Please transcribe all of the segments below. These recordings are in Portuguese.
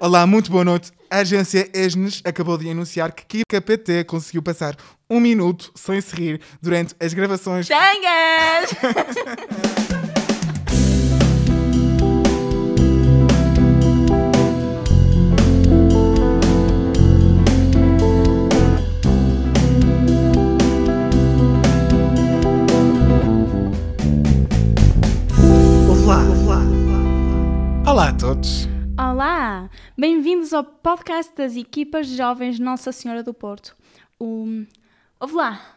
Olá, muito boa noite. A agência ESNES acabou de anunciar que Kika PT conseguiu passar um minuto sem se rir durante as gravações. Changas! Olá a todos. Olá! Bem-vindos ao podcast das equipas jovens Nossa Senhora do Porto. O... Ouve lá!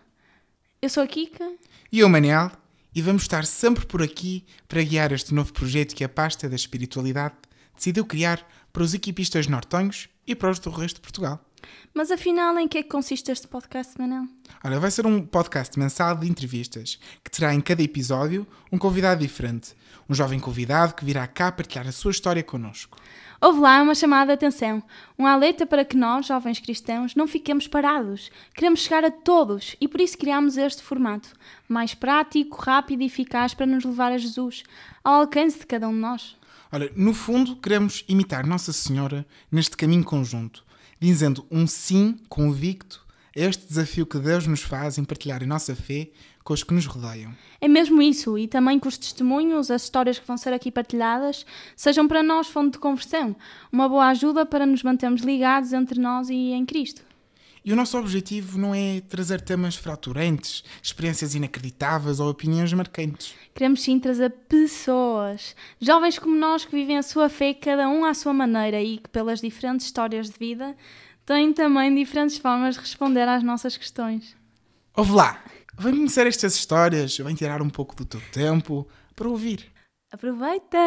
Eu sou a Kika. E eu, Manel, e vamos estar sempre por aqui para guiar este novo projeto que a pasta da espiritualidade decidiu criar para os equipistas nortonhos e para os do resto de Portugal. Mas afinal, em que é que consiste este podcast, Manel? Olha, vai ser um podcast mensal de entrevistas que terá em cada episódio um convidado diferente. Um jovem convidado que virá cá partilhar a sua história connosco. Houve lá uma chamada de atenção, um alerta para que nós, jovens cristãos, não fiquemos parados. Queremos chegar a todos e por isso criámos este formato, mais prático, rápido e eficaz para nos levar a Jesus, ao alcance de cada um de nós. Olha, no fundo, queremos imitar Nossa Senhora neste caminho conjunto, dizendo um sim convicto a este desafio que Deus nos faz em partilhar a nossa fé com os que nos rodeiam. É mesmo isso, e também que os testemunhos, as histórias que vão ser aqui partilhadas, sejam para nós fonte de conversão, uma boa ajuda para nos mantermos ligados entre nós e em Cristo. E o nosso objetivo não é trazer temas fraturantes, experiências inacreditáveis ou opiniões marcantes. Queremos sim trazer pessoas, jovens como nós que vivem a sua fé, cada um à sua maneira e que, pelas diferentes histórias de vida, têm também diferentes formas de responder às nossas questões. Ouve lá, vem conhecer estas histórias, vem tirar um pouco do teu tempo para ouvir. Aproveita!